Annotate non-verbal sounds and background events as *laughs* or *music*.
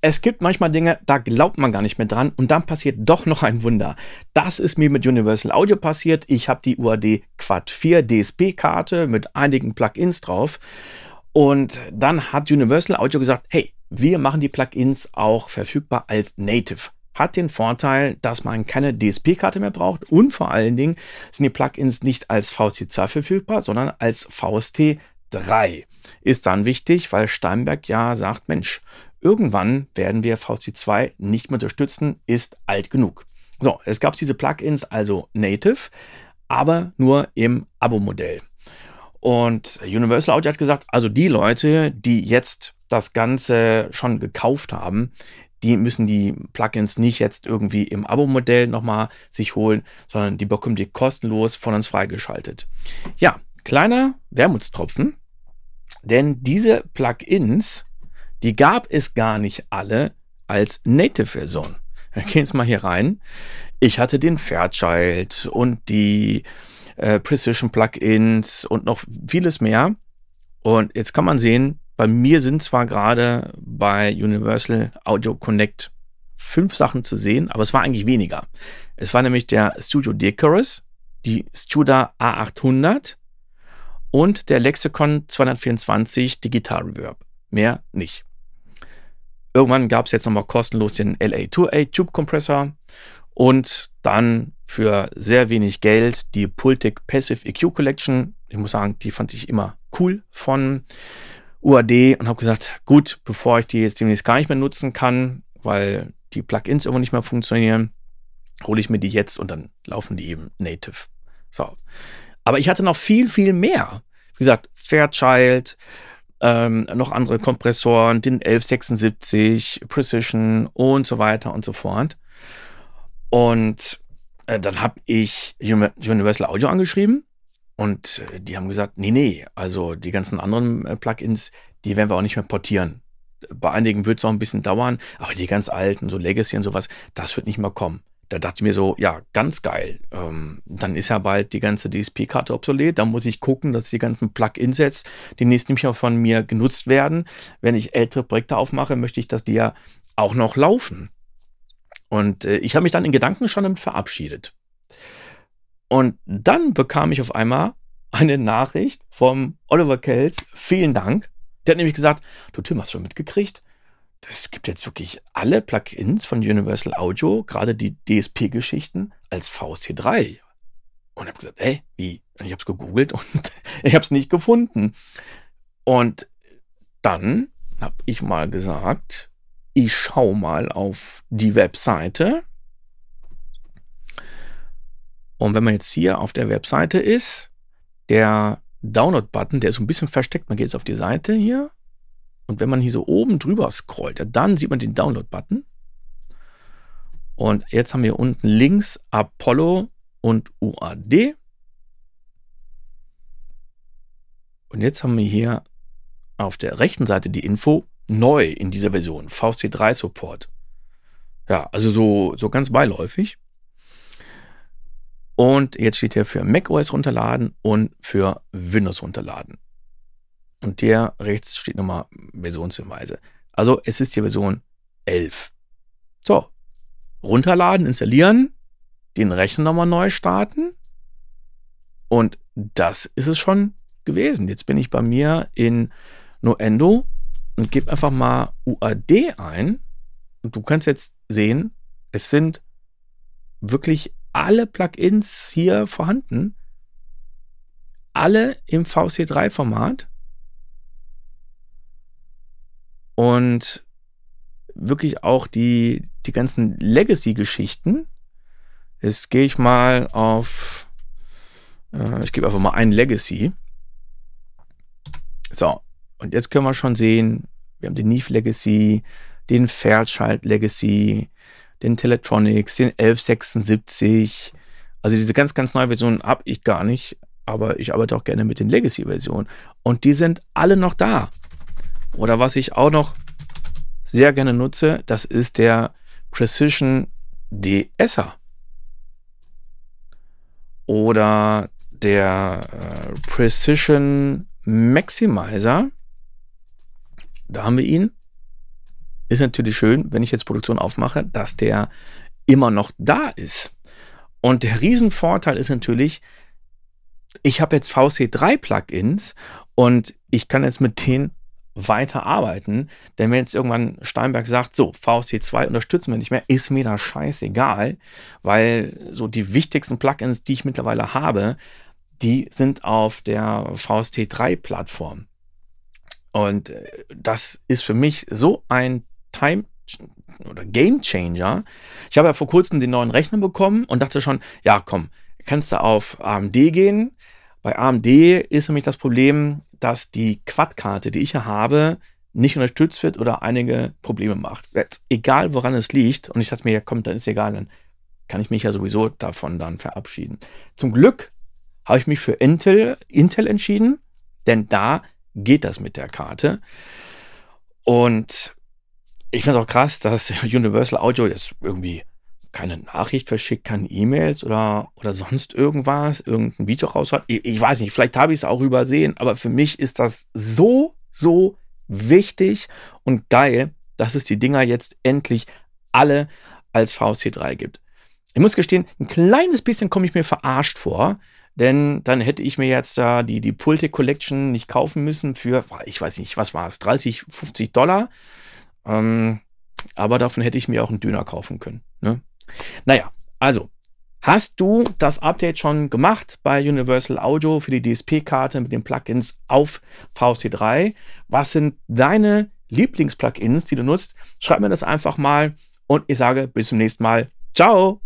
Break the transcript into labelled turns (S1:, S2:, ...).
S1: es gibt manchmal Dinge, da glaubt man gar nicht mehr dran und dann passiert doch noch ein Wunder. Das ist mir mit Universal Audio passiert. Ich habe die UAD Quad 4 DSP-Karte mit einigen Plugins drauf und dann hat Universal Audio gesagt, hey, wir machen die Plugins auch verfügbar als Native. Hat den Vorteil, dass man keine DSP-Karte mehr braucht und vor allen Dingen sind die Plugins nicht als VST2 verfügbar, sondern als VST3. Ist dann wichtig, weil Steinberg ja sagt, Mensch, Irgendwann werden wir VC2 nicht mehr unterstützen, ist alt genug. So, es gab diese Plugins also native, aber nur im Abo-Modell. Und Universal Audio hat gesagt, also die Leute, die jetzt das Ganze schon gekauft haben, die müssen die Plugins nicht jetzt irgendwie im Abo-Modell nochmal sich holen, sondern die bekommen die kostenlos von uns freigeschaltet. Ja, kleiner Wermutstropfen, denn diese Plugins die gab es gar nicht alle als Native-Version. Wir gehen jetzt mal hier rein. Ich hatte den Fairchild und die äh, Precision Plugins und noch vieles mehr. Und jetzt kann man sehen, bei mir sind zwar gerade bei Universal Audio Connect fünf Sachen zu sehen, aber es war eigentlich weniger. Es war nämlich der Studio Decorus, die Studa A800 und der Lexicon 224 Digital Reverb. Mehr nicht. Irgendwann gab es jetzt nochmal kostenlos den LA2A Tube Compressor und dann für sehr wenig Geld die Pultec Passive EQ Collection. Ich muss sagen, die fand ich immer cool von UAD und habe gesagt, gut, bevor ich die jetzt demnächst gar nicht mehr nutzen kann, weil die Plugins irgendwo nicht mehr funktionieren, hole ich mir die jetzt und dann laufen die eben native. So. Aber ich hatte noch viel, viel mehr. Wie gesagt, Fairchild, ähm, noch andere Kompressoren, den 1176, Precision und so weiter und so fort. Und äh, dann habe ich Universal Audio angeschrieben und äh, die haben gesagt, nee, nee, also die ganzen anderen äh, Plugins, die werden wir auch nicht mehr portieren. Bei einigen wird es auch ein bisschen dauern, aber die ganz alten, so Legacy und sowas, das wird nicht mehr kommen da dachte ich mir so, ja, ganz geil. Ähm, dann ist ja bald die ganze DSP-Karte obsolet. Da muss ich gucken, dass die ganzen Plugins jetzt demnächst nicht mehr von mir genutzt werden. Wenn ich ältere Projekte aufmache, möchte ich, dass die ja auch noch laufen. Und äh, ich habe mich dann in Gedanken schon damit verabschiedet. Und dann bekam ich auf einmal eine Nachricht vom Oliver Kells. Vielen Dank. Der hat nämlich gesagt, du Tim, hast schon mitgekriegt? Es gibt jetzt wirklich alle Plugins von Universal Audio, gerade die DSP-Geschichten, als VST3. Und habe gesagt, hey, wie? Und ich habe es gegoogelt und *laughs* ich habe es nicht gefunden. Und dann habe ich mal gesagt, ich schaue mal auf die Webseite. Und wenn man jetzt hier auf der Webseite ist, der Download-Button, der ist so ein bisschen versteckt. Man geht jetzt auf die Seite hier und wenn man hier so oben drüber scrollt, dann sieht man den Download-Button. Und jetzt haben wir unten links Apollo und UAD. Und jetzt haben wir hier auf der rechten Seite die Info neu in dieser Version, VC3 Support. Ja, also so, so ganz beiläufig. Und jetzt steht hier für macOS runterladen und für Windows runterladen. Und der rechts steht nochmal Versionshinweise. Also es ist die Version 11. So, runterladen, installieren, den Rechner nochmal neu starten. Und das ist es schon gewesen. Jetzt bin ich bei mir in Noendo und gebe einfach mal UAD ein. Und du kannst jetzt sehen, es sind wirklich alle Plugins hier vorhanden. Alle im VC3-Format. Und wirklich auch die, die ganzen Legacy-Geschichten. Jetzt gehe ich mal auf, äh, ich gebe einfach mal ein Legacy. So, und jetzt können wir schon sehen, wir haben den Neve Legacy, den Fairchild Legacy, den Teletronics, den 1176. Also diese ganz, ganz neue Version habe ich gar nicht, aber ich arbeite auch gerne mit den Legacy-Versionen. Und die sind alle noch da. Oder was ich auch noch sehr gerne nutze, das ist der Precision DSer. Oder der äh, Precision Maximizer. Da haben wir ihn. ist natürlich schön, wenn ich jetzt Produktion aufmache, dass der immer noch da ist. Und der Riesenvorteil ist natürlich, ich habe jetzt VC3-Plugins und ich kann jetzt mit denen weiter arbeiten. Denn wenn jetzt irgendwann Steinberg sagt, so, VST2 unterstützen wir nicht mehr, ist mir das scheißegal, weil so die wichtigsten Plugins, die ich mittlerweile habe, die sind auf der VST3-Plattform. Und äh, das ist für mich so ein Time oder Game Changer. Ich habe ja vor kurzem den neuen Rechner bekommen und dachte schon, ja, komm, kannst du auf AMD gehen. Bei AMD ist nämlich das Problem, dass die Quad-Karte, die ich hier habe, nicht unterstützt wird oder einige Probleme macht. Jetzt, egal woran es liegt, und ich dachte mir, ja komm, dann ist egal, dann kann ich mich ja sowieso davon dann verabschieden. Zum Glück habe ich mich für Intel, Intel entschieden, denn da geht das mit der Karte. Und ich finde es auch krass, dass *laughs* Universal Audio jetzt irgendwie keine Nachricht verschickt, keine E-Mails oder, oder sonst irgendwas, irgendein Video raushat. Ich, ich weiß nicht, vielleicht habe ich es auch übersehen, aber für mich ist das so, so wichtig und geil, dass es die Dinger jetzt endlich alle als VST3 gibt. Ich muss gestehen, ein kleines bisschen komme ich mir verarscht vor, denn dann hätte ich mir jetzt da die, die Pulte Collection nicht kaufen müssen für, ich weiß nicht, was war es, 30, 50 Dollar. Ähm, aber davon hätte ich mir auch einen Döner kaufen können. Ne? Naja, also, hast du das Update schon gemacht bei Universal Audio für die DSP-Karte mit den Plugins auf VST3? Was sind deine Lieblings-Plugins, die du nutzt? Schreib mir das einfach mal und ich sage bis zum nächsten Mal. Ciao!